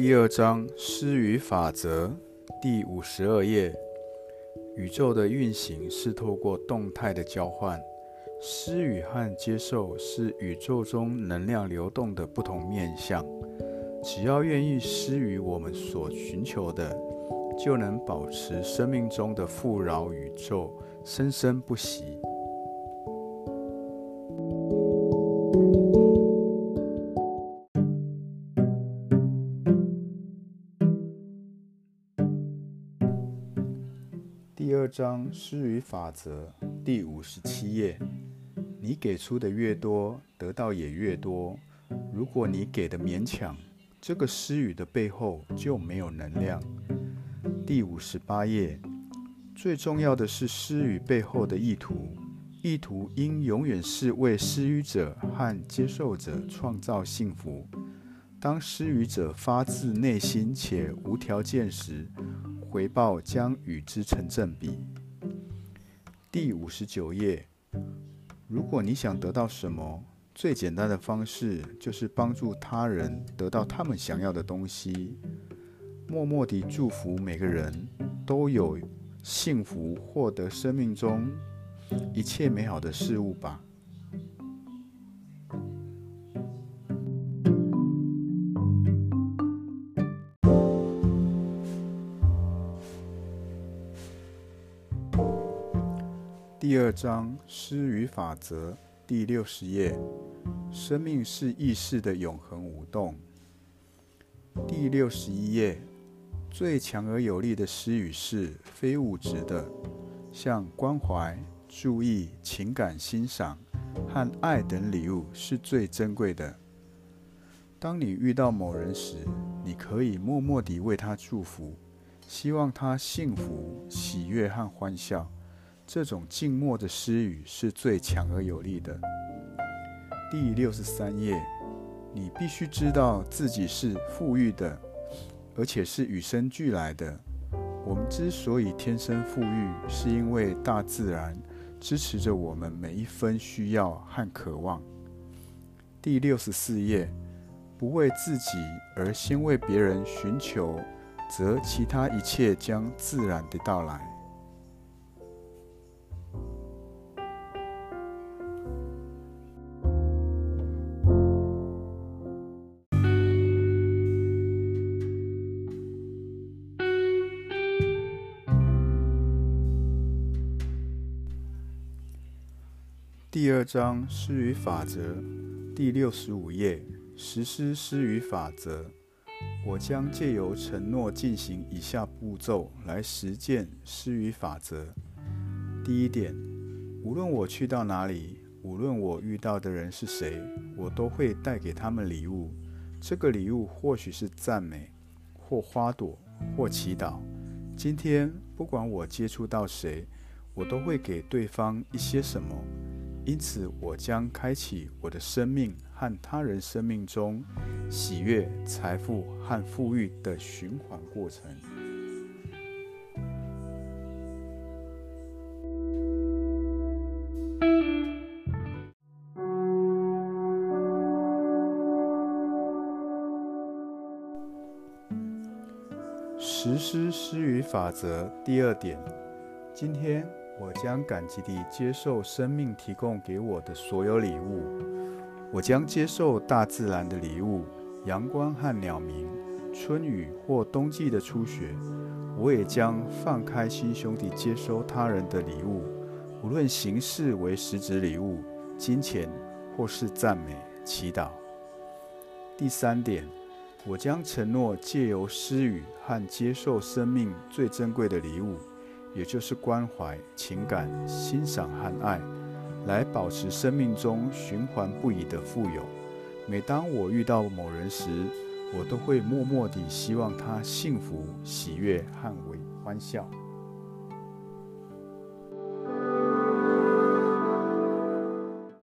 第二章施与法则第五十二页。宇宙的运行是透过动态的交换，施予和接受是宇宙中能量流动的不同面向。只要愿意施予我们所寻求的，就能保持生命中的富饶宇宙生生不息。第二章施予法则第五十七页：你给出的越多，得到也越多。如果你给的勉强，这个施予的背后就没有能量。第五十八页：最重要的是施予背后的意图，意图应永远是为施予者和接受者创造幸福。当施予者发自内心且无条件时，回报将与之成正比。第五十九页，如果你想得到什么，最简单的方式就是帮助他人得到他们想要的东西。默默地祝福每个人都有幸福，获得生命中一切美好的事物吧。第二章诗与法则第六十页：生命是意识的永恒舞动。第六十一页：最强而有力的诗语是非物质的，像关怀、注意、情感欣赏和爱等礼物是最珍贵的。当你遇到某人时，你可以默默地为他祝福，希望他幸福、喜悦和欢笑。这种静默的施语是最强而有力的。第六十三页，你必须知道自己是富裕的，而且是与生俱来的。我们之所以天生富裕，是因为大自然支持着我们每一分需要和渴望。第六十四页，不为自己而先为别人寻求，则其他一切将自然的到来。第二章施予法则第六十五页实施施予法则。我将借由承诺进行以下步骤来实践施予法则。第一点，无论我去到哪里，无论我遇到的人是谁，我都会带给他们礼物。这个礼物或许是赞美，或花朵，或祈祷。今天，不管我接触到谁，我都会给对方一些什么。因此，我将开启我的生命和他人生命中喜悦、财富和富裕的循环过程。实施施予法则第二点，今天。我将感激地接受生命提供给我的所有礼物。我将接受大自然的礼物，阳光和鸟鸣，春雨或冬季的初雪。我也将放开心胸地接收他人的礼物，无论形式为实质礼物、金钱或是赞美、祈祷。第三点，我将承诺借由施予和接受生命最珍贵的礼物。也就是关怀、情感、欣赏和爱，来保持生命中循环不已的富有。每当我遇到某人时，我都会默默地希望他幸福、喜悦和为欢笑。